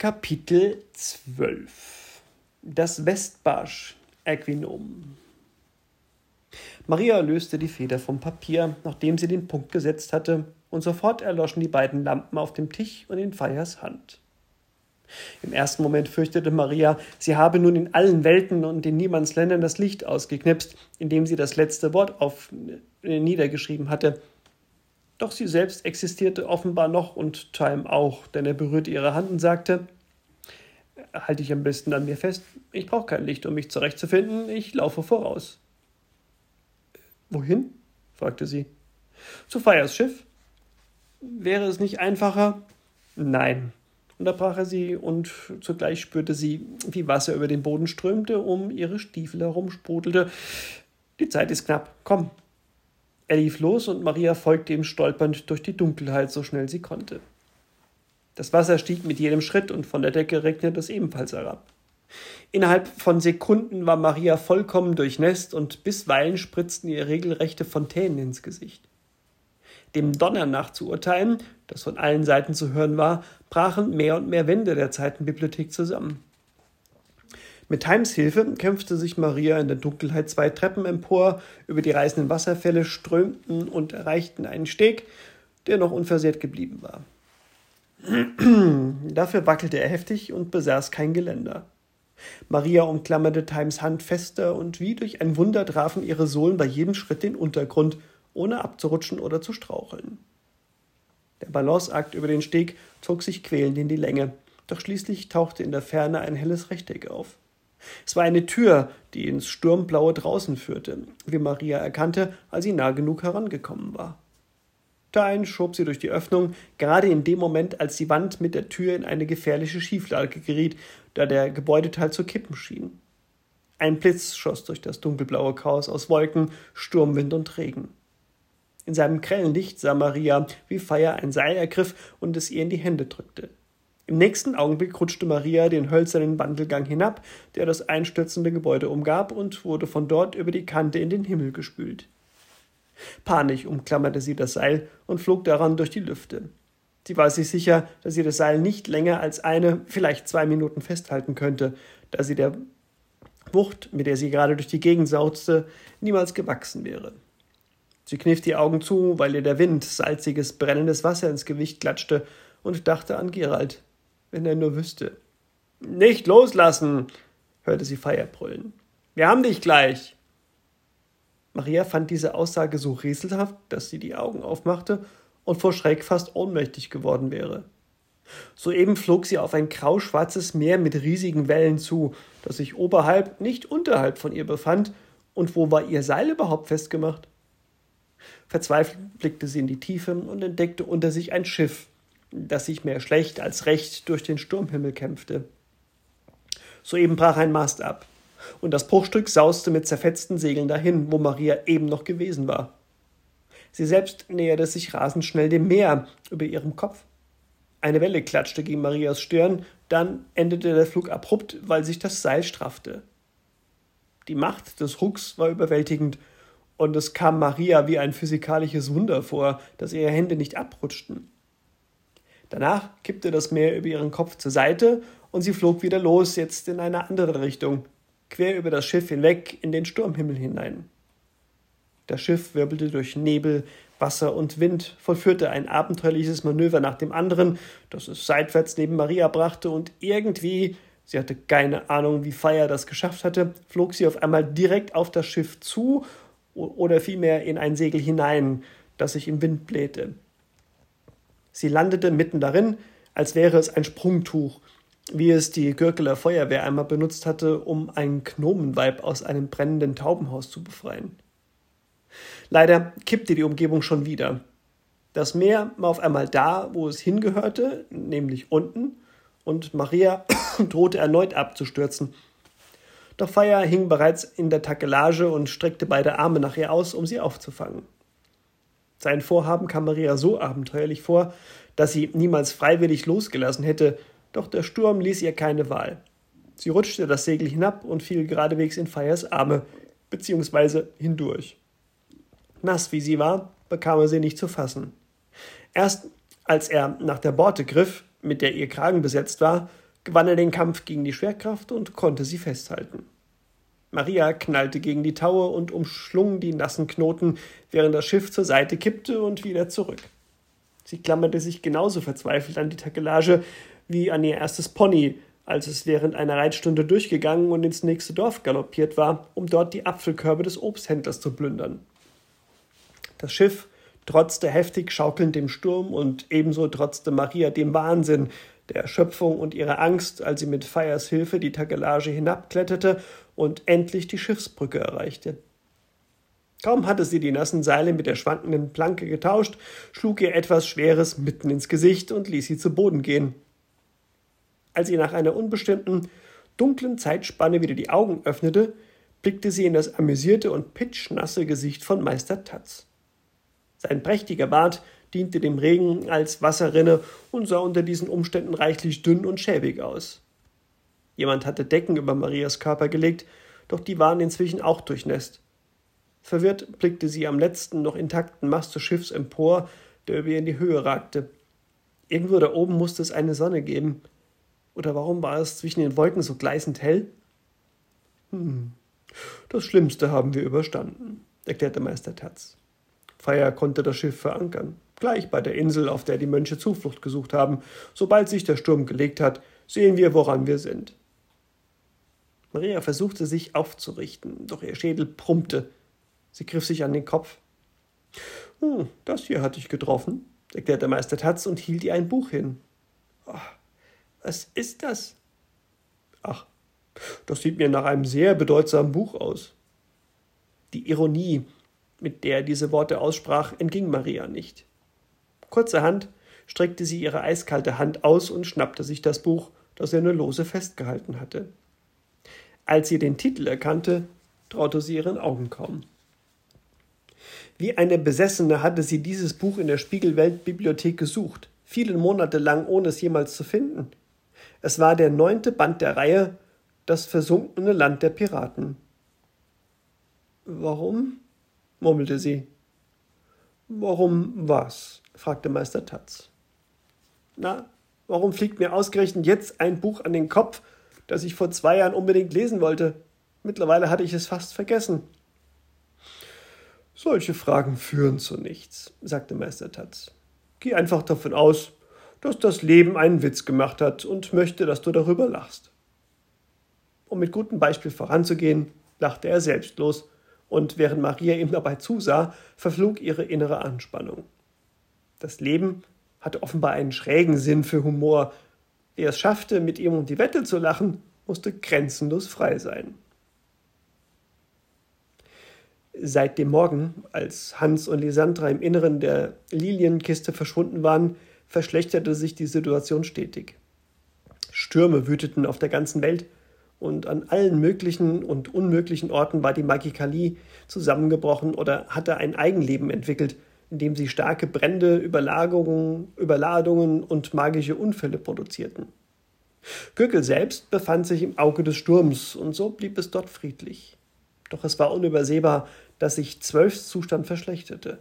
Kapitel 12 Das Westbarsch Äquinom. Maria löste die Feder vom Papier, nachdem sie den Punkt gesetzt hatte, und sofort erloschen die beiden Lampen auf dem Tisch und in Feiers Hand. Im ersten Moment fürchtete Maria, sie habe nun in allen Welten und in Niemandsländern das Licht ausgeknipst, indem sie das letzte Wort auf äh, niedergeschrieben hatte, doch sie selbst existierte offenbar noch und Time auch, denn er berührte ihre Hand und sagte, halte ich am besten an mir fest, ich brauche kein Licht, um mich zurechtzufinden, ich laufe voraus. Wohin? fragte sie. Zu Feiers Schiff. Wäre es nicht einfacher? Nein, unterbrach er sie, und zugleich spürte sie, wie Wasser über den Boden strömte, um ihre Stiefel herumsprudelte. Die Zeit ist knapp, komm, er lief los und Maria folgte ihm stolpernd durch die Dunkelheit, so schnell sie konnte. Das Wasser stieg mit jedem Schritt und von der Decke regnete es ebenfalls herab. Innerhalb von Sekunden war Maria vollkommen durchnässt und bisweilen spritzten ihr regelrechte Fontänen ins Gesicht. Dem Donner nach zu urteilen, das von allen Seiten zu hören war, brachen mehr und mehr Wände der Zeitenbibliothek zusammen. Mit Times Hilfe kämpfte sich Maria in der Dunkelheit zwei Treppen empor, über die reißenden Wasserfälle strömten und erreichten einen Steg, der noch unversehrt geblieben war. Dafür wackelte er heftig und besaß kein Geländer. Maria umklammerte Times Hand fester und wie durch ein Wunder trafen ihre Sohlen bei jedem Schritt den Untergrund, ohne abzurutschen oder zu straucheln. Der Balanceakt über den Steg zog sich quälend in die Länge, doch schließlich tauchte in der Ferne ein helles Rechteck auf. Es war eine Tür, die ins Sturmblaue draußen führte, wie Maria erkannte, als sie nah genug herangekommen war. Dahin schob sie durch die Öffnung, gerade in dem Moment, als die Wand mit der Tür in eine gefährliche Schieflage geriet, da der Gebäudeteil zu kippen schien. Ein Blitz schoss durch das dunkelblaue Chaos aus Wolken, Sturmwind und Regen. In seinem grellen Licht sah Maria, wie Feier ein Seil ergriff und es ihr in die Hände drückte. Im nächsten Augenblick rutschte Maria den hölzernen Wandelgang hinab, der das einstürzende Gebäude umgab, und wurde von dort über die Kante in den Himmel gespült. Panisch umklammerte sie das Seil und flog daran durch die Lüfte. Sie war sich sicher, dass sie das Seil nicht länger als eine, vielleicht zwei Minuten festhalten könnte, da sie der Wucht, mit der sie gerade durch die Gegend sauzte, niemals gewachsen wäre. Sie kniff die Augen zu, weil ihr der Wind salziges, brennendes Wasser ins Gewicht klatschte, und dachte an Gerald, wenn er nur wüsste. Nicht loslassen, hörte sie Feier brüllen. Wir haben dich gleich. Maria fand diese Aussage so rätselhaft, dass sie die Augen aufmachte und vor Schreck fast ohnmächtig geworden wäre. Soeben flog sie auf ein grauschwarzes Meer mit riesigen Wellen zu, das sich oberhalb, nicht unterhalb von ihr befand, und wo war ihr Seil überhaupt festgemacht? Verzweifelt blickte sie in die Tiefe und entdeckte unter sich ein Schiff, das sich mehr schlecht als recht durch den Sturmhimmel kämpfte. Soeben brach ein Mast ab, und das Bruchstück sauste mit zerfetzten Segeln dahin, wo Maria eben noch gewesen war. Sie selbst näherte sich rasend schnell dem Meer über ihrem Kopf. Eine Welle klatschte gegen Marias Stirn, dann endete der Flug abrupt, weil sich das Seil straffte. Die Macht des Rucks war überwältigend, und es kam Maria wie ein physikalisches Wunder vor, dass ihre Hände nicht abrutschten. Danach kippte das Meer über ihren Kopf zur Seite und sie flog wieder los, jetzt in eine andere Richtung, quer über das Schiff hinweg in den Sturmhimmel hinein. Das Schiff wirbelte durch Nebel, Wasser und Wind, vollführte ein abenteuerliches Manöver nach dem anderen, das es seitwärts neben Maria brachte, und irgendwie, sie hatte keine Ahnung, wie Feier das geschafft hatte, flog sie auf einmal direkt auf das Schiff zu oder vielmehr in ein Segel hinein, das sich im Wind blähte. Sie landete mitten darin, als wäre es ein Sprungtuch, wie es die Gürkeler Feuerwehr einmal benutzt hatte, um ein Gnomenweib aus einem brennenden Taubenhaus zu befreien. Leider kippte die Umgebung schon wieder. Das Meer war auf einmal da, wo es hingehörte, nämlich unten, und Maria drohte erneut abzustürzen. Doch Feier hing bereits in der Takelage und streckte beide Arme nach ihr aus, um sie aufzufangen. Sein Vorhaben kam Maria so abenteuerlich vor, dass sie niemals freiwillig losgelassen hätte, doch der Sturm ließ ihr keine Wahl. Sie rutschte das Segel hinab und fiel geradewegs in Feiers Arme, beziehungsweise hindurch. Nass wie sie war, bekam er sie nicht zu fassen. Erst als er nach der Borte griff, mit der ihr Kragen besetzt war, gewann er den Kampf gegen die Schwerkraft und konnte sie festhalten. Maria knallte gegen die Taue und umschlung die nassen Knoten, während das Schiff zur Seite kippte und wieder zurück. Sie klammerte sich genauso verzweifelt an die Takelage wie an ihr erstes Pony, als es während einer Reitstunde durchgegangen und ins nächste Dorf galoppiert war, um dort die Apfelkörbe des Obsthändlers zu plündern. Das Schiff trotzte heftig schaukelnd dem Sturm und ebenso trotzte Maria dem Wahnsinn, der Erschöpfung und ihrer Angst, als sie mit Feiers Hilfe die Takelage hinabkletterte und endlich die Schiffsbrücke erreichte. Kaum hatte sie die nassen Seile mit der schwankenden Planke getauscht, schlug ihr etwas Schweres mitten ins Gesicht und ließ sie zu Boden gehen. Als sie nach einer unbestimmten, dunklen Zeitspanne wieder die Augen öffnete, blickte sie in das amüsierte und pitschnasse Gesicht von Meister Tatz. Sein prächtiger Bart diente dem Regen als Wasserrinne und sah unter diesen Umständen reichlich dünn und schäbig aus. Jemand hatte Decken über Marias Körper gelegt, doch die waren inzwischen auch durchnässt. Verwirrt blickte sie am letzten noch intakten Mast des Schiffs empor, der über ihr in die Höhe ragte. Irgendwo da oben musste es eine Sonne geben. Oder warum war es zwischen den Wolken so gleißend hell? Hm, das Schlimmste haben wir überstanden, erklärte Meister Tatz. Feier konnte das Schiff verankern, gleich bei der Insel, auf der die Mönche Zuflucht gesucht haben. Sobald sich der Sturm gelegt hat, sehen wir, woran wir sind. Maria versuchte sich aufzurichten, doch ihr Schädel brummte. Sie griff sich an den Kopf. Hm, das hier hatte ich getroffen, erklärte Meister Tatz und hielt ihr ein Buch hin. Ach, was ist das? Ach, das sieht mir nach einem sehr bedeutsamen Buch aus. Die Ironie, mit der er diese Worte aussprach, entging Maria nicht. Kurzerhand streckte sie ihre eiskalte Hand aus und schnappte sich das Buch, das er nur lose festgehalten hatte. Als sie den Titel erkannte, traute sie ihren Augen kaum. Wie eine Besessene hatte sie dieses Buch in der Spiegelweltbibliothek gesucht, viele Monate lang, ohne es jemals zu finden. Es war der neunte Band der Reihe Das versunkene Land der Piraten. Warum? murmelte sie. Warum was? fragte Meister Tatz. Na, warum fliegt mir ausgerechnet jetzt ein Buch an den Kopf, das ich vor zwei Jahren unbedingt lesen wollte? Mittlerweile hatte ich es fast vergessen. Solche Fragen führen zu nichts, sagte Meister Tatz. Geh einfach davon aus, dass das Leben einen Witz gemacht hat und möchte, dass du darüber lachst. Um mit gutem Beispiel voranzugehen, lachte er selbstlos und während Maria ihm dabei zusah, verflog ihre innere Anspannung. Das Leben hatte offenbar einen schrägen Sinn für Humor. Wer es schaffte, mit ihm um die Wette zu lachen, musste grenzenlos frei sein. Seit dem Morgen, als Hans und Lisandra im Inneren der Lilienkiste verschwunden waren, verschlechterte sich die Situation stetig. Stürme wüteten auf der ganzen Welt, und an allen möglichen und unmöglichen Orten war die Magikalie zusammengebrochen oder hatte ein Eigenleben entwickelt, in dem sie starke Brände, Überlagerungen, Überladungen und magische Unfälle produzierten. Göckel selbst befand sich im Auge des Sturms, und so blieb es dort friedlich. Doch es war unübersehbar, dass sich Zwölfs Zustand verschlechterte.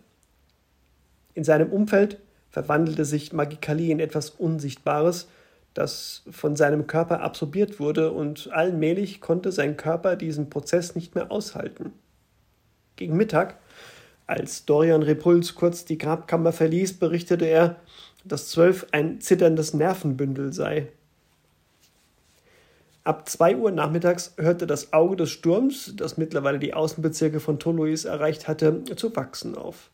In seinem Umfeld verwandelte sich Magikalie in etwas Unsichtbares, das von seinem Körper absorbiert wurde, und allmählich konnte sein Körper diesen Prozess nicht mehr aushalten. Gegen Mittag, als Dorian Repuls kurz die Grabkammer verließ, berichtete er, dass zwölf ein zitterndes Nervenbündel sei. Ab zwei Uhr nachmittags hörte das Auge des Sturms, das mittlerweile die Außenbezirke von Tolois erreicht hatte, zu wachsen auf.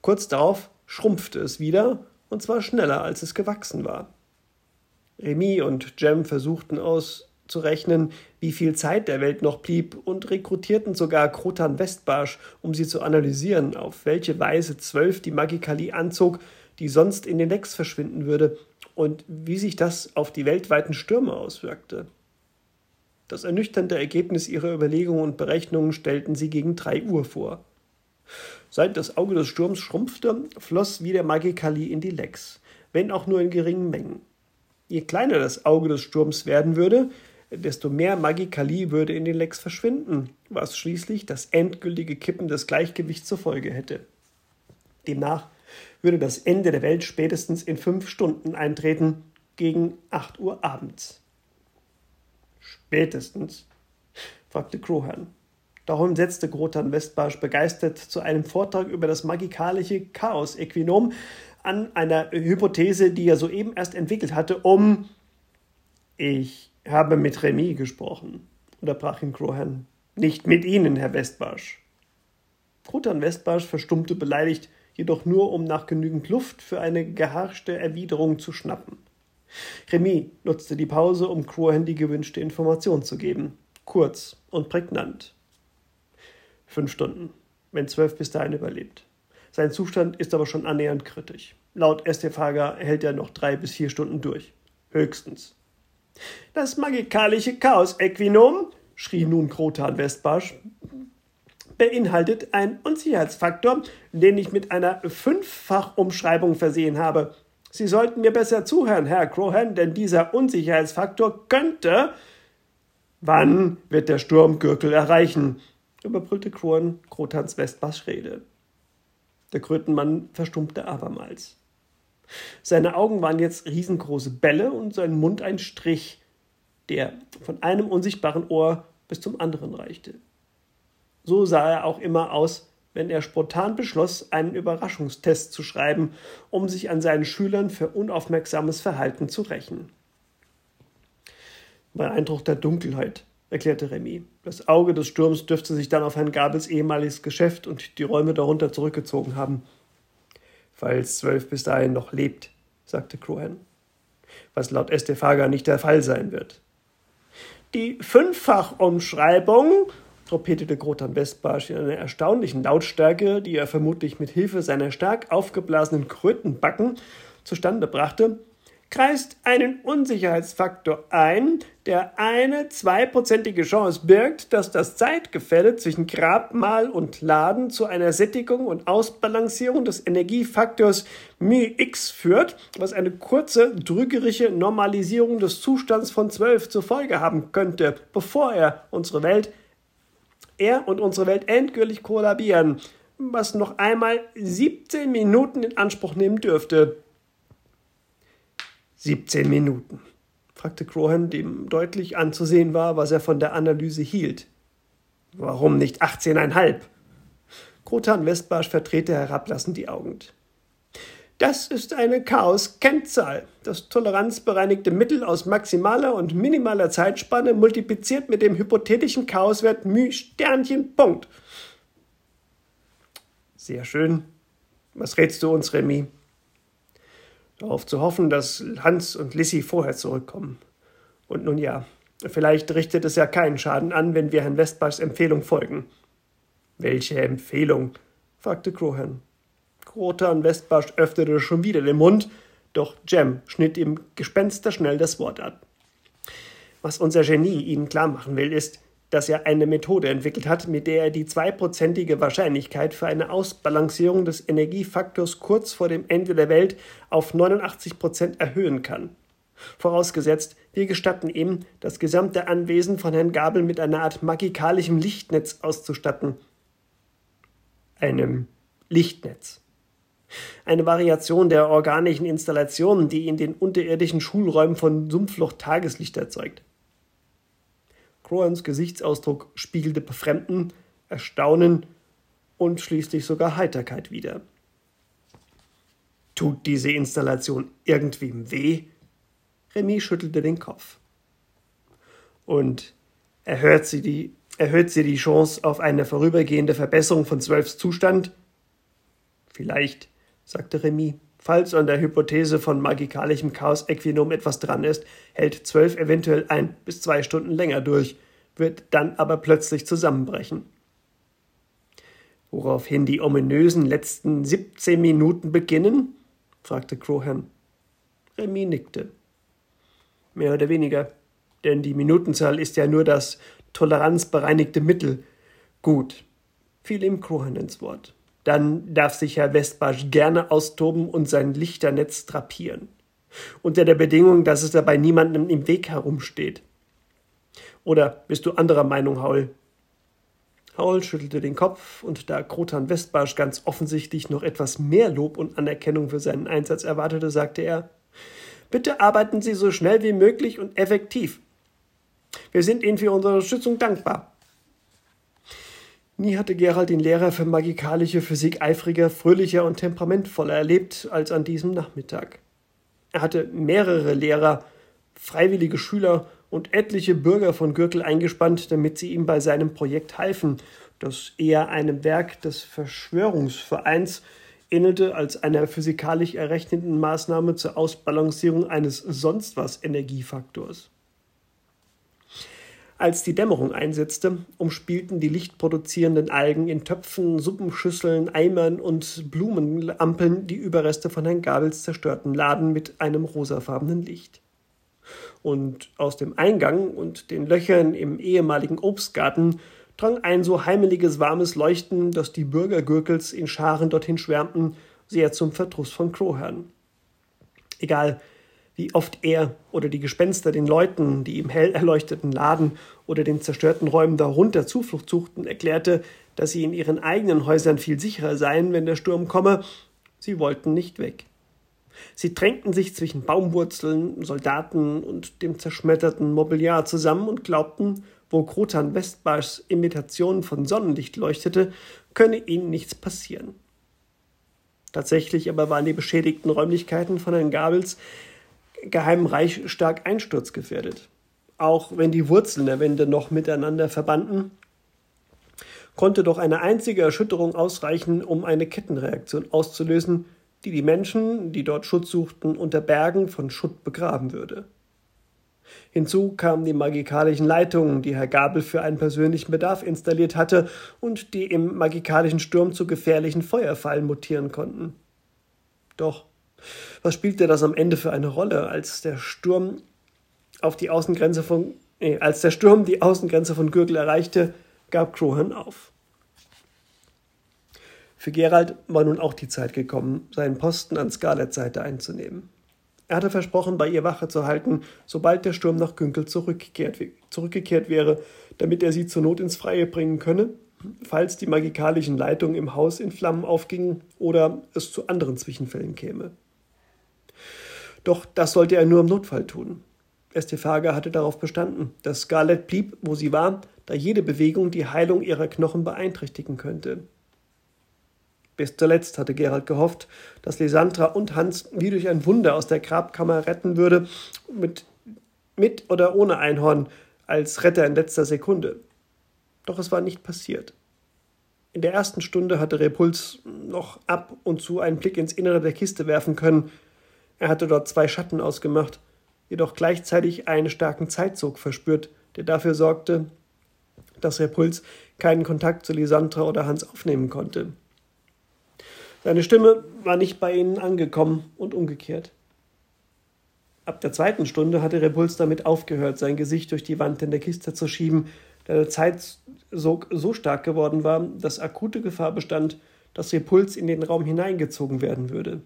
Kurz darauf schrumpfte es wieder, und zwar schneller, als es gewachsen war. Remy und Jem versuchten auszurechnen, wie viel Zeit der Welt noch blieb und rekrutierten sogar Krotan Westbarsch, um sie zu analysieren, auf welche Weise zwölf die Magikalie anzog, die sonst in den Lecks verschwinden würde, und wie sich das auf die weltweiten Stürme auswirkte. Das ernüchternde Ergebnis ihrer Überlegungen und Berechnungen stellten sie gegen drei Uhr vor. Seit das Auge des Sturms schrumpfte, floss wieder Magikalie in die Lecks, wenn auch nur in geringen Mengen. Je kleiner das Auge des Sturms werden würde, desto mehr Magikalie würde in den Lecks verschwinden, was schließlich das endgültige Kippen des Gleichgewichts zur Folge hätte. Demnach würde das Ende der Welt spätestens in fünf Stunden eintreten gegen acht Uhr abends. Spätestens? fragte Krohan. Darum setzte Grotan Westbarsch begeistert zu einem Vortrag über das magikalische Chaos-Äquinom an einer Hypothese, die er soeben erst entwickelt hatte, um Ich habe mit Remy gesprochen, unterbrach ihn Krohan. Nicht mit Ihnen, Herr Westbarsch. Grotan Westbarsch verstummte beleidigt, jedoch nur um nach genügend Luft für eine geharschte Erwiderung zu schnappen. Remy nutzte die Pause, um Crohan die gewünschte Information zu geben. Kurz und prägnant. Fünf Stunden, wenn zwölf bis dahin überlebt. Sein Zustand ist aber schon annähernd kritisch. Laut Estefaga hält er noch drei bis vier Stunden durch. Höchstens. Das magikalische Chaos-Äquinom, schrie nun Krotan Westbarsch, beinhaltet einen Unsicherheitsfaktor, den ich mit einer Fünffach-Umschreibung versehen habe. Sie sollten mir besser zuhören, Herr Crohan, denn dieser Unsicherheitsfaktor könnte. Wann wird der Sturmgürtel erreichen? überbrüllte Krohan Krotans Westbars Rede. Der Krötenmann verstummte abermals. Seine Augen waren jetzt riesengroße Bälle und sein Mund ein Strich, der von einem unsichtbaren Ohr bis zum anderen reichte. So sah er auch immer aus, wenn er spontan beschloss, einen Überraschungstest zu schreiben, um sich an seinen Schülern für unaufmerksames Verhalten zu rächen. Bei Eindruck der Dunkelheit, erklärte Remy. Das Auge des Sturms dürfte sich dann auf Herrn Gabels ehemaliges Geschäft und die Räume darunter zurückgezogen haben. Falls Zwölf bis dahin noch lebt, sagte Crohan. Was laut Estefaga nicht der Fall sein wird. Die Fünffachumschreibung, trompetete Grotan Westbarsch in einer erstaunlichen Lautstärke, die er vermutlich mit Hilfe seiner stark aufgeblasenen Krötenbacken zustande brachte, kreist einen Unsicherheitsfaktor ein, der eine zweiprozentige Chance birgt, dass das Zeitgefälle zwischen Grabmal und Laden zu einer Sättigung und Ausbalancierung des Energiefaktors μx führt, was eine kurze, drückerische Normalisierung des Zustands von 12 zur Folge haben könnte, bevor er unsere Welt, er und unsere Welt endgültig kollabieren, was noch einmal 17 Minuten in Anspruch nehmen dürfte. 17 Minuten, fragte Crohan, dem deutlich anzusehen war, was er von der Analyse hielt. Warum nicht 18,5? Krotan Westbarsch verdrehte herablassend die Augen. Das ist eine Chaos-Kennzahl. Das toleranzbereinigte Mittel aus maximaler und minimaler Zeitspanne multipliziert mit dem hypothetischen Chaoswert μ Sternchen Punkt. Sehr schön. Was rätst du uns, Remy? Darauf zu hoffen, dass Hans und Lissy vorher zurückkommen. Und nun ja, vielleicht richtet es ja keinen Schaden an, wenn wir Herrn Westbachs Empfehlung folgen. Welche Empfehlung? fragte Crohan. Krotan Westbach öffnete schon wieder den Mund, doch Jem schnitt ihm gespensterschnell das Wort ab. Was unser Genie Ihnen klar machen will, ist, dass er eine Methode entwickelt hat, mit der er die zweiprozentige Wahrscheinlichkeit für eine Ausbalancierung des Energiefaktors kurz vor dem Ende der Welt auf 89 Prozent erhöhen kann. Vorausgesetzt, wir gestatten ihm, das gesamte Anwesen von Herrn Gabel mit einer Art magikalischem Lichtnetz auszustatten. Einem Lichtnetz. Eine Variation der organischen Installationen, die in den unterirdischen Schulräumen von Sumpfloch Tageslicht erzeugt. Crohans Gesichtsausdruck spiegelte Befremden, Erstaunen und schließlich sogar Heiterkeit wider. Tut diese Installation irgendwem weh? Remy schüttelte den Kopf. Und erhöht sie die, erhöht sie die Chance auf eine vorübergehende Verbesserung von Zwölfs Zustand? Vielleicht, sagte Remy. Falls an der Hypothese von magikalischem Chaos-Äquinom etwas dran ist, hält zwölf eventuell ein bis zwei Stunden länger durch, wird dann aber plötzlich zusammenbrechen. Woraufhin die ominösen letzten 17 Minuten beginnen? fragte Crohan. Remy nickte. Mehr oder weniger, denn die Minutenzahl ist ja nur das toleranzbereinigte Mittel. Gut, fiel ihm Crohan ins Wort. Dann darf sich Herr Westbarsch gerne austoben und sein Lichternetz drapieren. Unter der Bedingung, dass es dabei niemandem im Weg herumsteht. Oder bist du anderer Meinung, Haul? Haul schüttelte den Kopf, und da Krotan Westbarsch ganz offensichtlich noch etwas mehr Lob und Anerkennung für seinen Einsatz erwartete, sagte er Bitte arbeiten Sie so schnell wie möglich und effektiv. Wir sind Ihnen für unsere Unterstützung dankbar. Nie hatte Gerald den Lehrer für magikalische Physik eifriger, fröhlicher und temperamentvoller erlebt als an diesem Nachmittag. Er hatte mehrere Lehrer, freiwillige Schüler und etliche Bürger von Gürtel eingespannt, damit sie ihm bei seinem Projekt halfen, das eher einem Werk des Verschwörungsvereins ähnelte als einer physikalisch errechneten Maßnahme zur Ausbalancierung eines sonst was Energiefaktors. Als die Dämmerung einsetzte, umspielten die lichtproduzierenden Algen in Töpfen, Suppenschüsseln, Eimern und Blumenampeln die Überreste von Herrn Gabels zerstörten Laden mit einem rosafarbenen Licht. Und aus dem Eingang und den Löchern im ehemaligen Obstgarten drang ein so heimeliges warmes Leuchten, dass die Bürger Gürkels in Scharen dorthin schwärmten, sehr zum Verdruss von Kroherrn. Egal, wie oft er oder die Gespenster den Leuten, die im hell erleuchteten Laden oder den zerstörten Räumen darunter Zuflucht suchten, erklärte, dass sie in ihren eigenen Häusern viel sicherer seien, wenn der Sturm komme, sie wollten nicht weg. Sie drängten sich zwischen Baumwurzeln, Soldaten und dem zerschmetterten Mobiliar zusammen und glaubten, wo Krotan Westbars Imitation von Sonnenlicht leuchtete, könne ihnen nichts passieren. Tatsächlich aber waren die beschädigten Räumlichkeiten von Herrn Gabels Geheimen Reich stark einsturzgefährdet. Auch wenn die Wurzeln der Wände noch miteinander verbanden, konnte doch eine einzige Erschütterung ausreichen, um eine Kettenreaktion auszulösen, die die Menschen, die dort Schutz suchten, unter Bergen von Schutt begraben würde. Hinzu kamen die magikalischen Leitungen, die Herr Gabel für einen persönlichen Bedarf installiert hatte und die im magikalischen Sturm zu gefährlichen Feuerfallen mutieren konnten. Doch was spielte das am Ende für eine Rolle, als der Sturm auf die Außengrenze von nee, als der Sturm die Außengrenze von Gürtel erreichte, gab Crohan auf. Für Gerald war nun auch die Zeit gekommen, seinen Posten an Scarlett Seite einzunehmen. Er hatte versprochen, bei ihr Wache zu halten, sobald der Sturm nach Günkel zurückgekehrt, zurückgekehrt wäre, damit er sie zur Not ins Freie bringen könne, falls die magikalischen Leitungen im Haus in Flammen aufgingen oder es zu anderen Zwischenfällen käme. Doch das sollte er nur im Notfall tun. Estefaga hatte darauf bestanden, dass Scarlett blieb, wo sie war, da jede Bewegung die Heilung ihrer Knochen beeinträchtigen könnte. Bis zuletzt hatte Gerald gehofft, dass Lysandra und Hans wie durch ein Wunder aus der Grabkammer retten würde, mit, mit oder ohne Einhorn, als Retter in letzter Sekunde. Doch es war nicht passiert. In der ersten Stunde hatte Repuls noch ab und zu einen Blick ins Innere der Kiste werfen können, er hatte dort zwei Schatten ausgemacht, jedoch gleichzeitig einen starken Zeitzug verspürt, der dafür sorgte, dass Herr Puls keinen Kontakt zu Lisandra oder Hans aufnehmen konnte. Seine Stimme war nicht bei ihnen angekommen und umgekehrt. Ab der zweiten Stunde hatte Repuls damit aufgehört, sein Gesicht durch die Wand in der Kiste zu schieben, da der Zeitsog so stark geworden war, dass akute Gefahr bestand, dass Repuls in den Raum hineingezogen werden würde.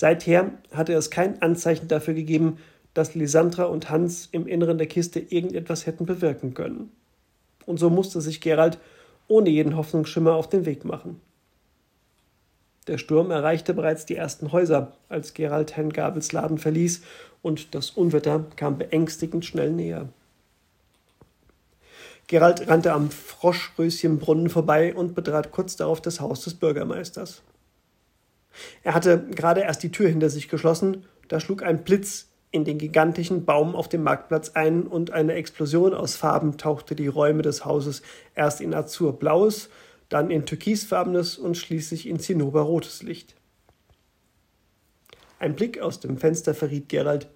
Seither hatte es kein Anzeichen dafür gegeben, dass Lysandra und Hans im Inneren der Kiste irgendetwas hätten bewirken können. Und so musste sich Gerald ohne jeden Hoffnungsschimmer auf den Weg machen. Der Sturm erreichte bereits die ersten Häuser, als Gerald Herrn Gabels Laden verließ, und das Unwetter kam beängstigend schnell näher. Gerald rannte am Froschröschenbrunnen vorbei und betrat kurz darauf das Haus des Bürgermeisters. Er hatte gerade erst die Tür hinter sich geschlossen, da schlug ein Blitz in den gigantischen Baum auf dem Marktplatz ein und eine Explosion aus Farben tauchte die Räume des Hauses erst in azurblaues, dann in türkisfarbenes und schließlich in zinnoberrotes Licht. Ein Blick aus dem Fenster verriet Gerald,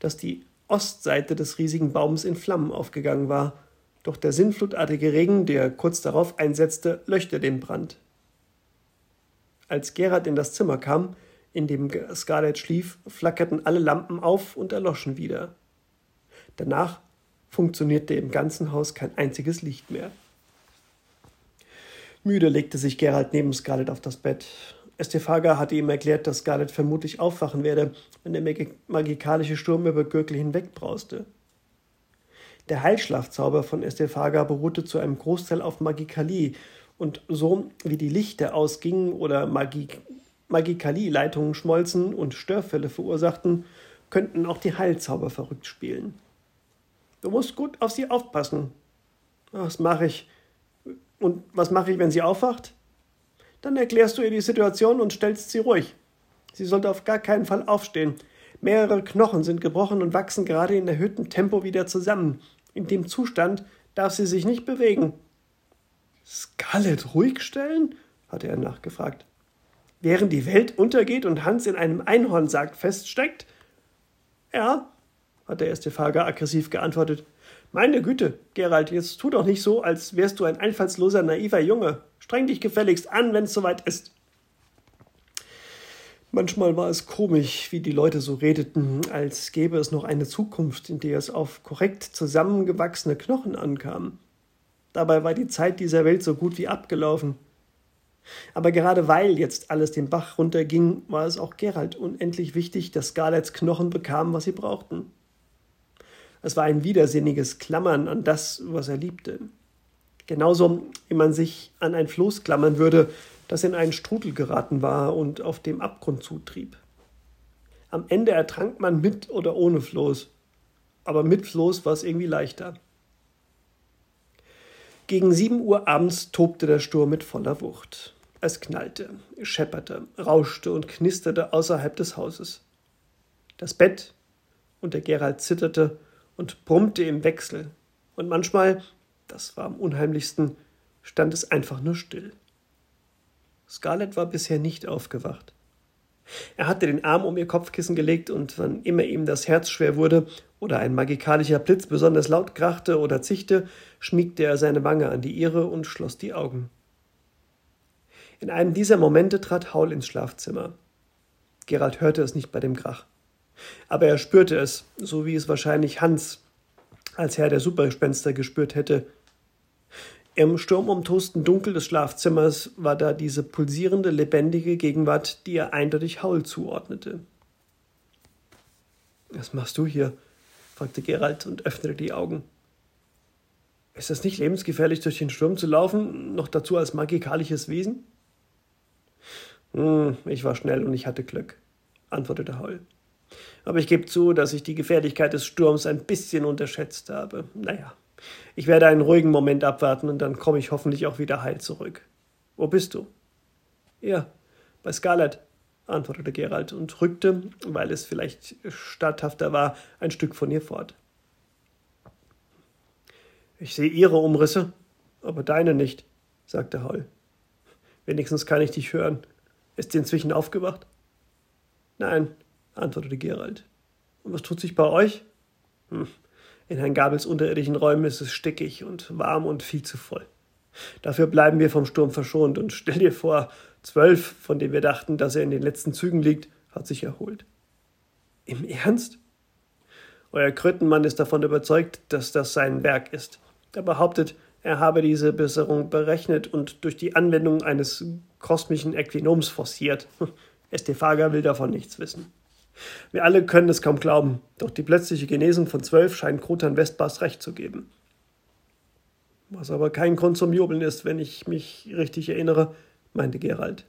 dass die Ostseite des riesigen Baums in Flammen aufgegangen war, doch der sinnflutartige Regen, der kurz darauf einsetzte, löschte den Brand. Als Gerhard in das Zimmer kam, in dem Scarlett schlief, flackerten alle Lampen auf und erloschen wieder. Danach funktionierte im ganzen Haus kein einziges Licht mehr. Müde legte sich Gerald neben Scarlett auf das Bett. Estefaga hatte ihm erklärt, dass Scarlett vermutlich aufwachen werde, wenn der magikalische Sturm über Gürkel hinwegbrauste. Der Heilschlafzauber von Estefaga beruhte zu einem Großteil auf Magikalie und so wie die Lichter ausgingen oder Magie, Magikalie-Leitungen schmolzen und Störfälle verursachten, könnten auch die Heilzauber verrückt spielen. Du musst gut auf sie aufpassen. Was mache ich? Und was mache ich, wenn sie aufwacht? Dann erklärst du ihr die Situation und stellst sie ruhig. Sie sollte auf gar keinen Fall aufstehen. Mehrere Knochen sind gebrochen und wachsen gerade in erhöhtem Tempo wieder zusammen. In dem Zustand darf sie sich nicht bewegen. Scarlett ruhig stellen? hatte er nachgefragt. Während die Welt untergeht und Hans in einem Einhornsack feststeckt? Ja, hat der erste Fager aggressiv geantwortet. Meine Güte, Gerald, jetzt tu doch nicht so, als wärst du ein einfallsloser, naiver Junge. Streng dich gefälligst an, wenn es soweit ist. Manchmal war es komisch, wie die Leute so redeten, als gäbe es noch eine Zukunft, in der es auf korrekt zusammengewachsene Knochen ankam. Dabei war die Zeit dieser Welt so gut wie abgelaufen. Aber gerade weil jetzt alles den Bach runterging, war es auch Gerald unendlich wichtig, dass Scarletts Knochen bekamen, was sie brauchten. Es war ein widersinniges Klammern an das, was er liebte. Genauso wie man sich an ein Floß klammern würde, das in einen Strudel geraten war und auf dem Abgrund zutrieb. Am Ende ertrank man mit oder ohne Floß, aber mit Floß war es irgendwie leichter. Gegen sieben Uhr abends tobte der Sturm mit voller Wucht. Es knallte, schepperte, rauschte und knisterte außerhalb des Hauses. Das Bett und der Gerald zitterte und brummte im Wechsel, und manchmal, das war am unheimlichsten, stand es einfach nur still. Scarlett war bisher nicht aufgewacht. Er hatte den Arm um ihr Kopfkissen gelegt und wann immer ihm das Herz schwer wurde oder ein magikalischer Blitz besonders laut krachte oder zichte, schmiegte er seine Wange an die ihre und schloss die Augen. In einem dieser Momente trat Haul ins Schlafzimmer. Gerald hörte es nicht bei dem Krach. Aber er spürte es, so wie es wahrscheinlich Hans als Herr der Supergespenster gespürt hätte, im sturmumtosten Dunkel des Schlafzimmers war da diese pulsierende, lebendige Gegenwart, die er eindeutig Haul zuordnete. Was machst du hier? fragte Gerald und öffnete die Augen. Ist es nicht lebensgefährlich, durch den Sturm zu laufen, noch dazu als magikalisches Wesen? Hm, ich war schnell und ich hatte Glück, antwortete Haul. Aber ich gebe zu, dass ich die Gefährlichkeit des Sturms ein bisschen unterschätzt habe. Naja, ich werde einen ruhigen Moment abwarten und dann komme ich hoffentlich auch wieder heil zurück. Wo bist du? Ja, bei Scarlett, antwortete Gerald und rückte, weil es vielleicht statthafter war, ein Stück von ihr fort. Ich sehe ihre Umrisse, aber deine nicht, sagte Holl. Wenigstens kann ich dich hören. Ist sie inzwischen aufgewacht? Nein, antwortete Gerald. Und was tut sich bei euch? Hm, in Herrn Gabels unterirdischen Räumen ist es stickig und warm und viel zu voll. Dafür bleiben wir vom Sturm verschont und stell dir vor, zwölf, von denen wir dachten, dass er in den letzten Zügen liegt, hat sich erholt. Im Ernst? Euer Krötenmann ist davon überzeugt, dass das sein Werk ist. Er behauptet, er habe diese Besserung berechnet und durch die Anwendung eines kosmischen Äquinoms forciert. Estefaga will davon nichts wissen. Wir alle können es kaum glauben, doch die plötzliche Genesung von zwölf scheint Krotan Westbars recht zu geben. Was aber kein Grund zum Jubeln ist, wenn ich mich richtig erinnere, meinte Gerald.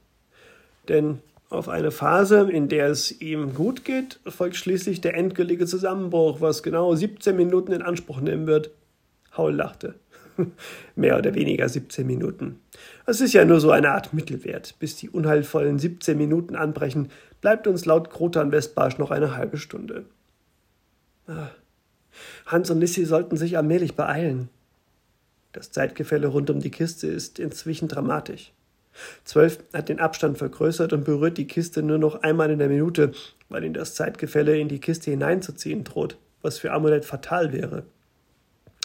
Denn auf eine Phase, in der es ihm gut geht, folgt schließlich der endgültige Zusammenbruch, was genau 17 Minuten in Anspruch nehmen wird. Haul lachte. Mehr oder weniger 17 Minuten. Es ist ja nur so eine Art Mittelwert. Bis die unheilvollen 17 Minuten anbrechen, bleibt uns laut Krotan Westbarsch noch eine halbe Stunde. Ah. Hans und Lissy sollten sich allmählich beeilen. Das Zeitgefälle rund um die Kiste ist inzwischen dramatisch. Zwölf hat den Abstand vergrößert und berührt die Kiste nur noch einmal in der Minute, weil ihn das Zeitgefälle in die Kiste hineinzuziehen droht, was für Amulett fatal wäre.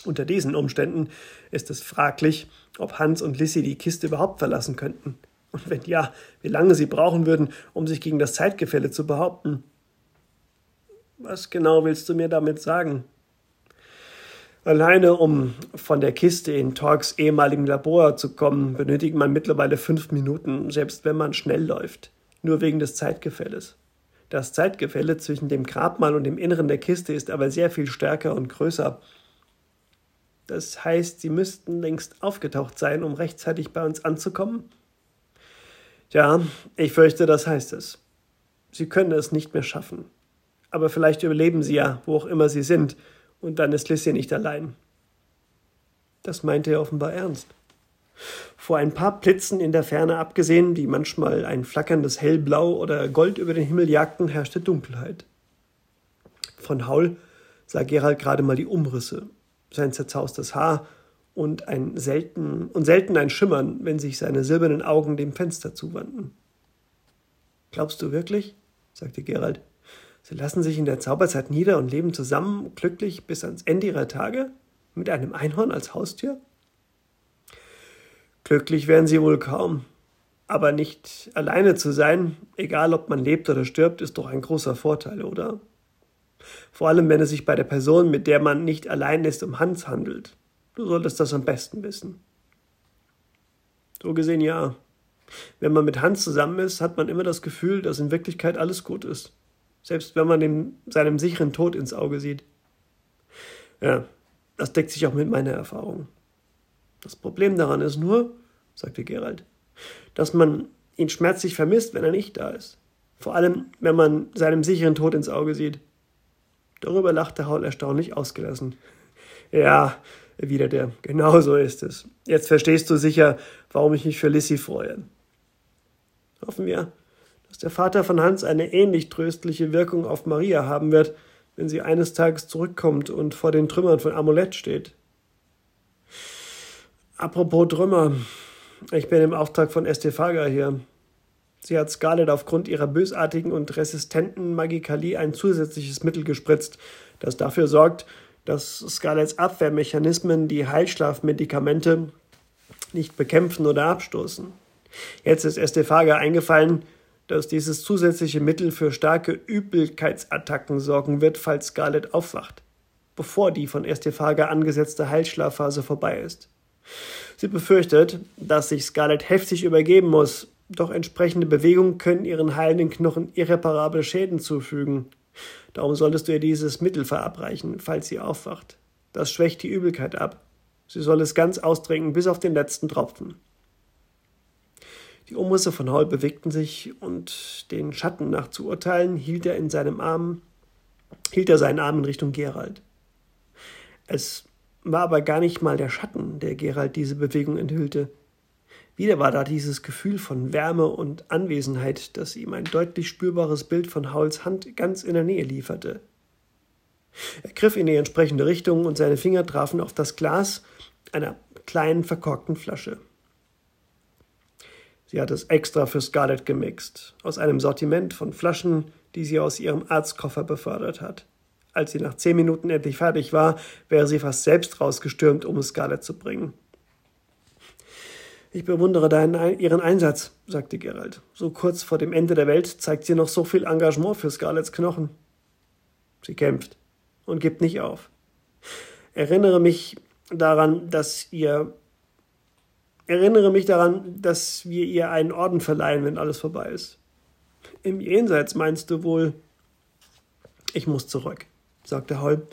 Unter diesen Umständen ist es fraglich, ob Hans und Lissy die Kiste überhaupt verlassen könnten. Und wenn ja, wie lange sie brauchen würden, um sich gegen das Zeitgefälle zu behaupten. Was genau willst du mir damit sagen? Alleine um von der Kiste in Torks ehemaligem Labor zu kommen, benötigt man mittlerweile fünf Minuten, selbst wenn man schnell läuft. Nur wegen des Zeitgefälles. Das Zeitgefälle zwischen dem Grabmal und dem Inneren der Kiste ist aber sehr viel stärker und größer. Das heißt, sie müssten längst aufgetaucht sein, um rechtzeitig bei uns anzukommen? Ja, ich fürchte, das heißt es. Sie können es nicht mehr schaffen. aber vielleicht überleben sie ja, wo auch immer sie sind, und dann ist Lissy nicht allein. Das meinte er offenbar ernst. Vor ein paar Blitzen in der Ferne abgesehen, die manchmal ein flackerndes Hellblau oder Gold über den Himmel jagten, herrschte Dunkelheit. Von Haul sah Gerald gerade mal die Umrisse, sein zerzaustes Haar und, ein selten, und selten ein Schimmern, wenn sich seine silbernen Augen dem Fenster zuwandten. Glaubst du wirklich? sagte Gerald. Sie lassen sich in der Zauberzeit nieder und leben zusammen, glücklich bis ans Ende ihrer Tage? Mit einem Einhorn als Haustier? Glücklich wären sie wohl kaum. Aber nicht alleine zu sein, egal ob man lebt oder stirbt, ist doch ein großer Vorteil, oder? Vor allem, wenn es sich bei der Person, mit der man nicht allein ist, um Hans handelt. Du solltest das am besten wissen. So gesehen ja. Wenn man mit Hans zusammen ist, hat man immer das Gefühl, dass in Wirklichkeit alles gut ist. Selbst wenn man dem, seinem sicheren Tod ins Auge sieht. Ja, das deckt sich auch mit meiner Erfahrung. Das Problem daran ist nur, sagte Gerald, dass man ihn schmerzlich vermisst, wenn er nicht da ist. Vor allem, wenn man seinem sicheren Tod ins Auge sieht. Darüber lachte Haul erstaunlich ausgelassen. Ja, erwiderte er, genau so ist es. Jetzt verstehst du sicher, warum ich mich für Lissy freue. Hoffen wir, dass der Vater von Hans eine ähnlich tröstliche Wirkung auf Maria haben wird, wenn sie eines Tages zurückkommt und vor den Trümmern von Amulett steht. Apropos Trümmer, ich bin im Auftrag von Estefaga hier. Sie hat Scarlett aufgrund ihrer bösartigen und resistenten Magikalie ein zusätzliches Mittel gespritzt, das dafür sorgt, dass Scarletts Abwehrmechanismen die Heilschlafmedikamente nicht bekämpfen oder abstoßen. Jetzt ist Estefaga eingefallen, dass dieses zusätzliche Mittel für starke Übelkeitsattacken sorgen wird, falls Scarlett aufwacht, bevor die von Estefaga angesetzte Heilschlafphase vorbei ist. Sie befürchtet, dass sich Scarlett heftig übergeben muss, doch entsprechende Bewegungen können ihren heilenden Knochen irreparable Schäden zufügen. Darum solltest du ihr dieses Mittel verabreichen, falls sie aufwacht. Das schwächt die Übelkeit ab. Sie soll es ganz austrinken bis auf den letzten Tropfen. Die Umrisse von Hall bewegten sich und den Schatten nach zu urteilen, hielt er in seinem Arm, hielt er seinen Arm in Richtung Gerald. Es war aber gar nicht mal der Schatten, der Gerald diese Bewegung enthüllte. Wieder war da dieses Gefühl von Wärme und Anwesenheit, das ihm ein deutlich spürbares Bild von Hauls Hand ganz in der Nähe lieferte. Er griff in die entsprechende Richtung und seine Finger trafen auf das Glas einer kleinen verkorkten Flasche. Sie hat es extra für Scarlett gemixt, aus einem Sortiment von Flaschen, die sie aus ihrem Arztkoffer befördert hat. Als sie nach zehn Minuten endlich fertig war, wäre sie fast selbst rausgestürmt, um es Scarlett zu bringen. Ich bewundere deinen, ihren Einsatz, sagte Gerald. So kurz vor dem Ende der Welt zeigt sie noch so viel Engagement für Scarletts Knochen. Sie kämpft und gibt nicht auf. Erinnere mich daran, dass ihr Erinnere mich daran, dass wir ihr einen Orden verleihen, wenn alles vorbei ist. Im Jenseits meinst du wohl. Ich muss zurück, sagte Holm.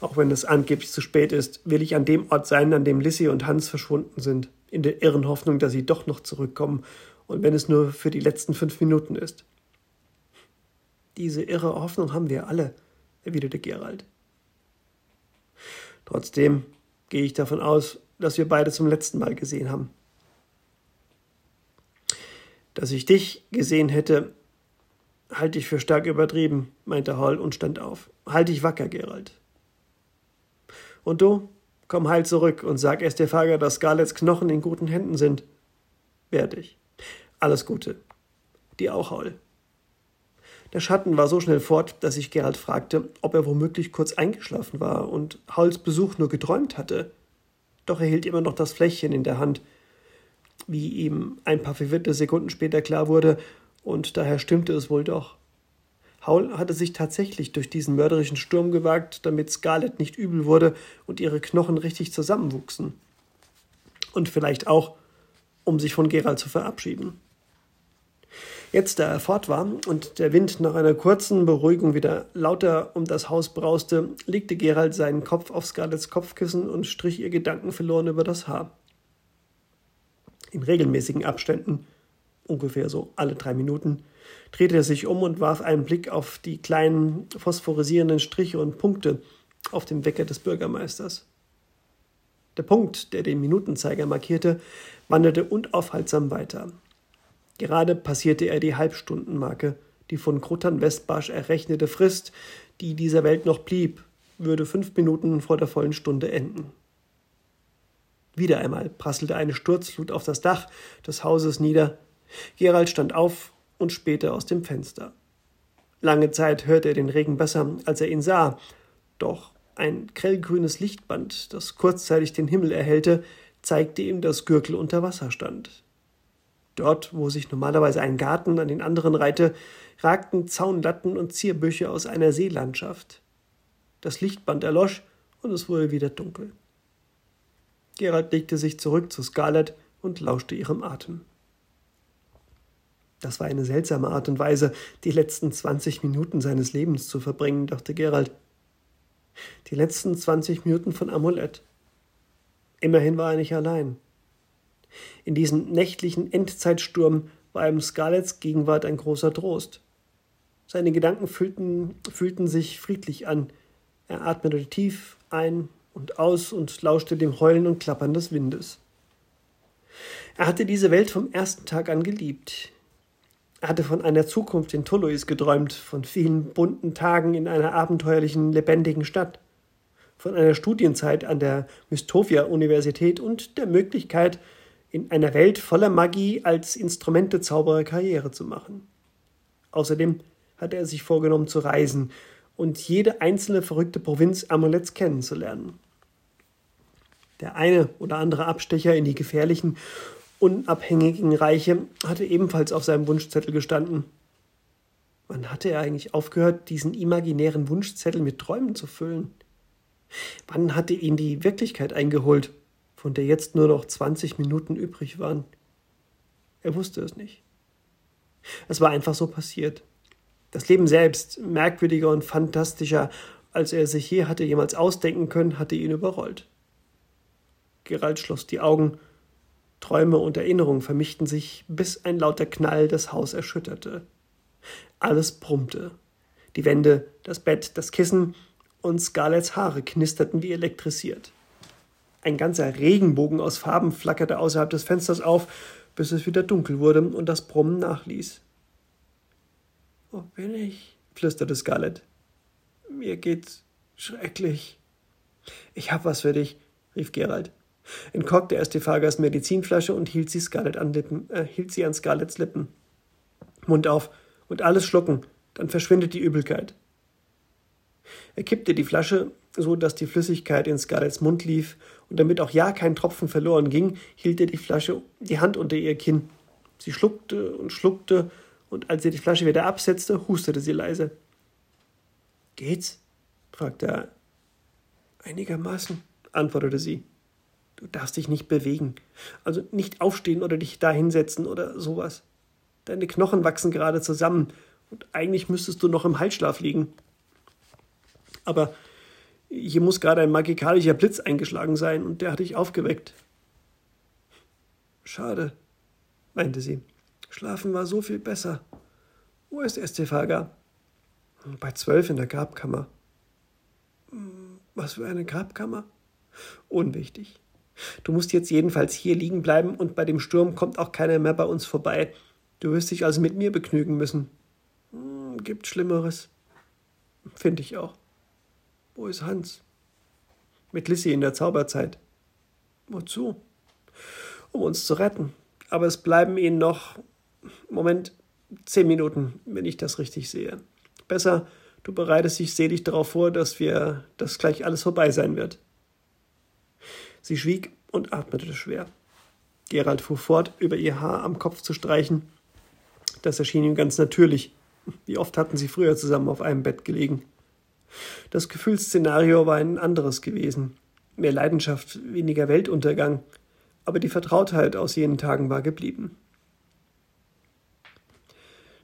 Auch wenn es angeblich zu spät ist, will ich an dem Ort sein, an dem Lissy und Hans verschwunden sind, in der irren Hoffnung, dass sie doch noch zurückkommen, und wenn es nur für die letzten fünf Minuten ist. Diese irre Hoffnung haben wir alle, erwiderte Gerald. Trotzdem gehe ich davon aus, das wir beide zum letzten Mal gesehen haben. Dass ich dich gesehen hätte, halte ich für stark übertrieben, meinte Hall und stand auf. Halt dich wacker, Gerald. Und du? Komm heil zurück und sag Estefaga, dass Scarletts Knochen in guten Händen sind. Werd ich. Alles Gute. Dir auch, Hall. Der Schatten war so schnell fort, dass ich Gerald fragte, ob er womöglich kurz eingeschlafen war und Halls Besuch nur geträumt hatte. Doch er hielt immer noch das Fläschchen in der Hand, wie ihm ein paar verwirrte Sekunden später klar wurde, und daher stimmte es wohl doch. Haul hatte sich tatsächlich durch diesen mörderischen Sturm gewagt, damit Scarlett nicht übel wurde und ihre Knochen richtig zusammenwuchsen. Und vielleicht auch, um sich von Gerald zu verabschieden. Jetzt, da er fort war und der Wind nach einer kurzen Beruhigung wieder lauter um das Haus brauste, legte Gerald seinen Kopf auf Scarletts Kopfkissen und strich ihr Gedanken verloren über das Haar. In regelmäßigen Abständen, ungefähr so alle drei Minuten, drehte er sich um und warf einen Blick auf die kleinen phosphorisierenden Striche und Punkte auf dem Wecker des Bürgermeisters. Der Punkt, der den Minutenzeiger markierte, wanderte unaufhaltsam weiter. Gerade passierte er die Halbstundenmarke, die von Krutan Westbarsch errechnete Frist, die dieser Welt noch blieb, würde fünf Minuten vor der vollen Stunde enden. Wieder einmal prasselte eine Sturzflut auf das Dach des Hauses nieder. Gerald stand auf und spähte aus dem Fenster. Lange Zeit hörte er den Regen besser, als er ihn sah, doch ein grellgrünes Lichtband, das kurzzeitig den Himmel erhellte, zeigte ihm, dass Gürkel unter Wasser stand. Dort, wo sich normalerweise ein Garten an den anderen reihte, ragten Zaunlatten und Zierbüsche aus einer Seelandschaft. Das Lichtband erlosch und es wurde wieder dunkel. Gerald legte sich zurück zu Scarlett und lauschte ihrem Atem. Das war eine seltsame Art und Weise, die letzten zwanzig Minuten seines Lebens zu verbringen, dachte Gerald. Die letzten zwanzig Minuten von Amulett. Immerhin war er nicht allein. In diesem nächtlichen Endzeitsturm war ihm Scarletts Gegenwart ein großer Trost. Seine Gedanken fühlten, fühlten sich friedlich an. Er atmete tief ein und aus und lauschte dem Heulen und Klappern des Windes. Er hatte diese Welt vom ersten Tag an geliebt. Er hatte von einer Zukunft in Tuluis geträumt, von vielen bunten Tagen in einer abenteuerlichen, lebendigen Stadt, von einer Studienzeit an der Mystovia-Universität und der Möglichkeit, in einer Welt voller Magie als Instrumentezauberer Karriere zu machen. Außerdem hatte er sich vorgenommen zu reisen und jede einzelne verrückte Provinz Amuletts kennenzulernen. Der eine oder andere Abstecher in die gefährlichen, unabhängigen Reiche hatte ebenfalls auf seinem Wunschzettel gestanden. Wann hatte er eigentlich aufgehört, diesen imaginären Wunschzettel mit Träumen zu füllen? Wann hatte ihn die Wirklichkeit eingeholt? von der jetzt nur noch 20 Minuten übrig waren. Er wusste es nicht. Es war einfach so passiert. Das Leben selbst, merkwürdiger und fantastischer, als er sich je hatte jemals ausdenken können, hatte ihn überrollt. Gerald schloss die Augen. Träume und Erinnerungen vermischten sich, bis ein lauter Knall das Haus erschütterte. Alles brummte. Die Wände, das Bett, das Kissen und Scarletts Haare knisterten wie elektrisiert. Ein ganzer Regenbogen aus Farben flackerte außerhalb des Fensters auf, bis es wieder dunkel wurde und das Brummen nachließ. Wo bin ich? flüsterte Scarlett. Mir geht's schrecklich. Ich hab was für dich, rief Gerald. Entkorkte Estefagas Medizinflasche und hielt sie, Scarlett an Lippen, äh, hielt sie an Scarletts Lippen. Mund auf und alles schlucken, dann verschwindet die Übelkeit. Er kippte die Flasche, so dass die Flüssigkeit in Scarletts Mund lief, und damit auch ja kein Tropfen verloren ging, hielt er die Flasche, die Hand unter ihr Kinn. Sie schluckte und schluckte, und als er die Flasche wieder absetzte, hustete sie leise. Geht's? fragte er. Einigermaßen, antwortete sie. Du darfst dich nicht bewegen, also nicht aufstehen oder dich da hinsetzen oder sowas. Deine Knochen wachsen gerade zusammen, und eigentlich müsstest du noch im Halsschlaf liegen. Aber hier muss gerade ein magikalischer Blitz eingeschlagen sein und der hat dich aufgeweckt. Schade, meinte sie. Schlafen war so viel besser. Wo ist Estefaga? Bei zwölf in der Grabkammer. Was für eine Grabkammer? Unwichtig. Du musst jetzt jedenfalls hier liegen bleiben und bei dem Sturm kommt auch keiner mehr bei uns vorbei. Du wirst dich also mit mir begnügen müssen. Hm, gibt Schlimmeres. Finde ich auch. Wo ist Hans? Mit Lissy in der Zauberzeit. Wozu? Um uns zu retten. Aber es bleiben ihnen noch, Moment, zehn Minuten, wenn ich das richtig sehe. Besser, du bereitest dich selig darauf vor, dass wir, dass gleich alles vorbei sein wird. Sie schwieg und atmete schwer. Gerald fuhr fort, über ihr Haar am Kopf zu streichen. Das erschien ihm ganz natürlich. Wie oft hatten sie früher zusammen auf einem Bett gelegen. Das Gefühlsszenario war ein anderes gewesen. Mehr Leidenschaft, weniger Weltuntergang, aber die Vertrautheit aus jenen Tagen war geblieben.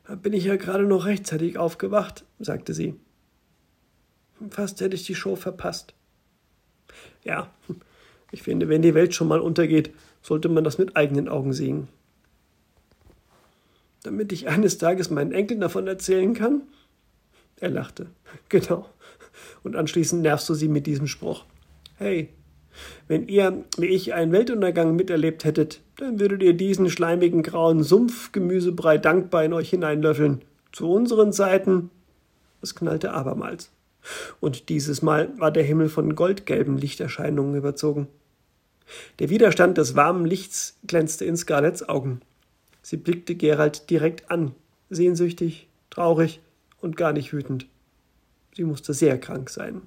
Da bin ich ja gerade noch rechtzeitig aufgewacht, sagte sie. Fast hätte ich die Show verpasst. Ja, ich finde, wenn die Welt schon mal untergeht, sollte man das mit eigenen Augen sehen. damit ich eines Tages meinen Enkeln davon erzählen kann? Er lachte. Genau. Und anschließend nervst du sie mit diesem Spruch. Hey, wenn ihr, wie ich, einen Weltuntergang miterlebt hättet, dann würdet ihr diesen schleimigen grauen Sumpfgemüsebrei dankbar in euch hineinlöffeln. Zu unseren Zeiten. Es knallte abermals. Und dieses Mal war der Himmel von goldgelben Lichterscheinungen überzogen. Der Widerstand des warmen Lichts glänzte in Scarletts Augen. Sie blickte Gerald direkt an, sehnsüchtig, traurig und gar nicht wütend. Sie musste sehr krank sein.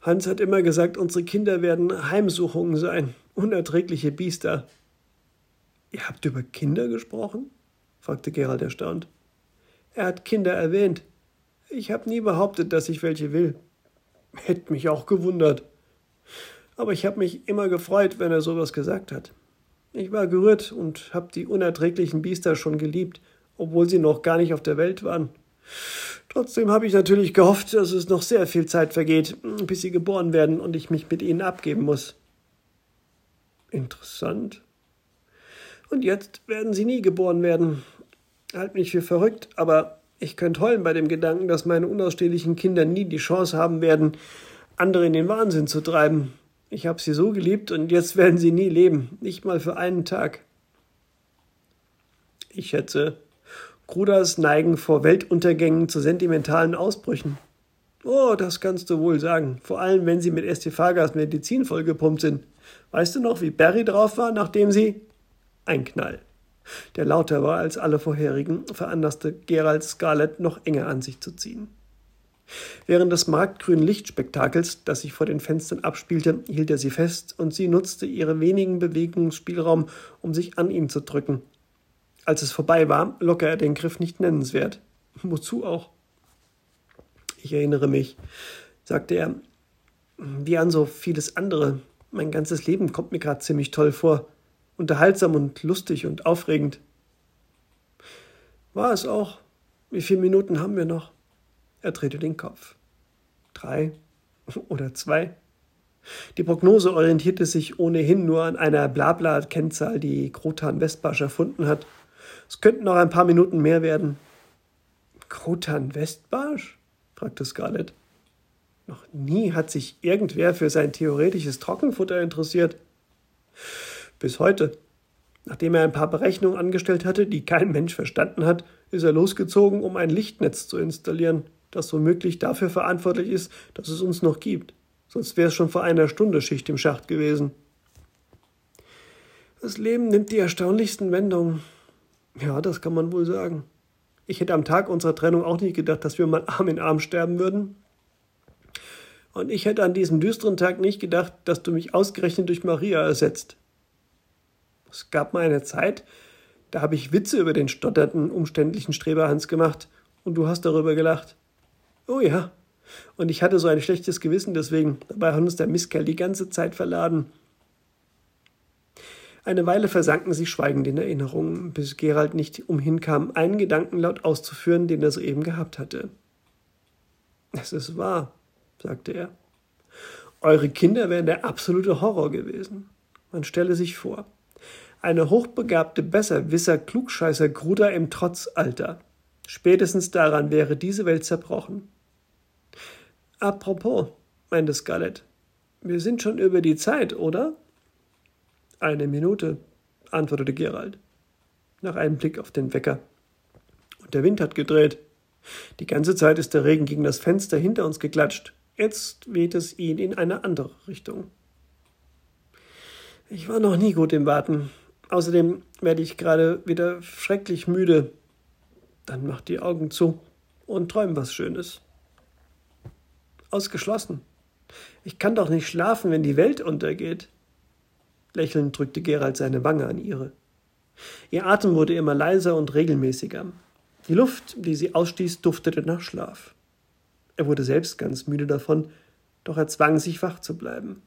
Hans hat immer gesagt, unsere Kinder werden Heimsuchungen sein, unerträgliche Biester. Ihr habt über Kinder gesprochen? fragte Gerald erstaunt. Er hat Kinder erwähnt. Ich habe nie behauptet, dass ich welche will. Hätte mich auch gewundert. Aber ich habe mich immer gefreut, wenn er sowas gesagt hat. Ich war gerührt und habe die unerträglichen Biester schon geliebt, obwohl sie noch gar nicht auf der Welt waren. Trotzdem habe ich natürlich gehofft, dass es noch sehr viel Zeit vergeht, bis sie geboren werden und ich mich mit ihnen abgeben muss. Interessant. Und jetzt werden sie nie geboren werden. Halt mich für verrückt, aber ich könnte heulen bei dem Gedanken, dass meine unausstehlichen Kinder nie die Chance haben werden, andere in den Wahnsinn zu treiben. Ich habe sie so geliebt und jetzt werden sie nie leben, nicht mal für einen Tag. Ich schätze, Gruders neigen vor Weltuntergängen zu sentimentalen Ausbrüchen. Oh, das kannst du wohl sagen, vor allem wenn sie mit Estefagas Medizin vollgepumpt sind. Weißt du noch, wie Barry drauf war, nachdem sie. Ein Knall. Der lauter war als alle vorherigen, veranlasste Gerald Scarlett noch enger an sich zu ziehen. Während des marktgrünen Lichtspektakels, das sich vor den Fenstern abspielte, hielt er sie fest und sie nutzte ihren wenigen Bewegungsspielraum, um sich an ihn zu drücken, als es vorbei war, lockerte er den Griff nicht nennenswert. Wozu auch? Ich erinnere mich, sagte er, wie an so vieles andere. Mein ganzes Leben kommt mir gerade ziemlich toll vor. Unterhaltsam und lustig und aufregend. War es auch. Wie viele Minuten haben wir noch? Er drehte den Kopf. Drei oder zwei? Die Prognose orientierte sich ohnehin nur an einer Blabla-Kennzahl, die Krotan Westbarsch erfunden hat. Es könnten noch ein paar Minuten mehr werden. Krotan Westbarsch? fragte Scarlett. Noch nie hat sich irgendwer für sein theoretisches Trockenfutter interessiert. Bis heute. Nachdem er ein paar Berechnungen angestellt hatte, die kein Mensch verstanden hat, ist er losgezogen, um ein Lichtnetz zu installieren, das womöglich dafür verantwortlich ist, dass es uns noch gibt. Sonst wäre es schon vor einer Stunde Schicht im Schacht gewesen. Das Leben nimmt die erstaunlichsten Wendungen. Ja, das kann man wohl sagen. Ich hätte am Tag unserer Trennung auch nicht gedacht, dass wir mal Arm in Arm sterben würden. Und ich hätte an diesem düsteren Tag nicht gedacht, dass du mich ausgerechnet durch Maria ersetzt. Es gab mal eine Zeit, da habe ich Witze über den stotternden, umständlichen Streberhans gemacht und du hast darüber gelacht. Oh ja. Und ich hatte so ein schlechtes Gewissen deswegen. Dabei hat uns der Mistkerl die ganze Zeit verladen. Eine Weile versanken sie schweigend in Erinnerungen, bis Gerald nicht umhinkam, einen Gedanken laut auszuführen, den er soeben gehabt hatte. Es ist wahr, sagte er. Eure Kinder wären der absolute Horror gewesen. Man stelle sich vor, eine hochbegabte Besserwisser, Klugscheißer Gruder im Trotzalter. Spätestens daran wäre diese Welt zerbrochen. Apropos, meinte Scarlett, wir sind schon über die Zeit, oder? Eine Minute, antwortete Gerald, nach einem Blick auf den Wecker. Und der Wind hat gedreht. Die ganze Zeit ist der Regen gegen das Fenster hinter uns geklatscht. Jetzt weht es ihn in eine andere Richtung. Ich war noch nie gut im Warten. Außerdem werde ich gerade wieder schrecklich müde. Dann mach die Augen zu und träum was Schönes. Ausgeschlossen. Ich kann doch nicht schlafen, wenn die Welt untergeht. Lächelnd drückte Gerald seine Wange an ihre. Ihr Atem wurde immer leiser und regelmäßiger. Die Luft, die sie ausstieß, duftete nach Schlaf. Er wurde selbst ganz müde davon, doch er zwang sich wach zu bleiben.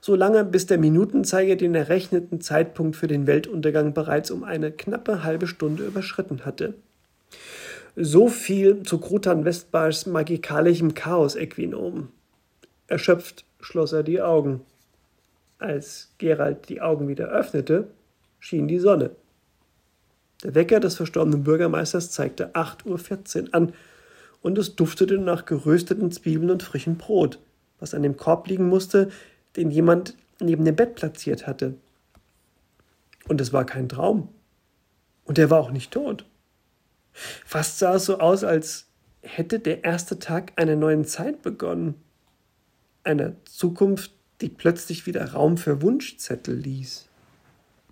So lange, bis der Minutenzeiger den errechneten Zeitpunkt für den Weltuntergang bereits um eine knappe halbe Stunde überschritten hatte. So viel zu Krutan Westbars magikalischem Chaos-Äquinom. Erschöpft schloss er die Augen. Als Gerald die Augen wieder öffnete, schien die Sonne. Der Wecker des verstorbenen Bürgermeisters zeigte 8.14 Uhr an und es duftete nach gerösteten Zwiebeln und frischem Brot, was an dem Korb liegen musste, den jemand neben dem Bett platziert hatte. Und es war kein Traum. Und er war auch nicht tot. Fast sah es so aus, als hätte der erste Tag einer neuen Zeit begonnen. Einer Zukunft, die plötzlich wieder Raum für Wunschzettel ließ.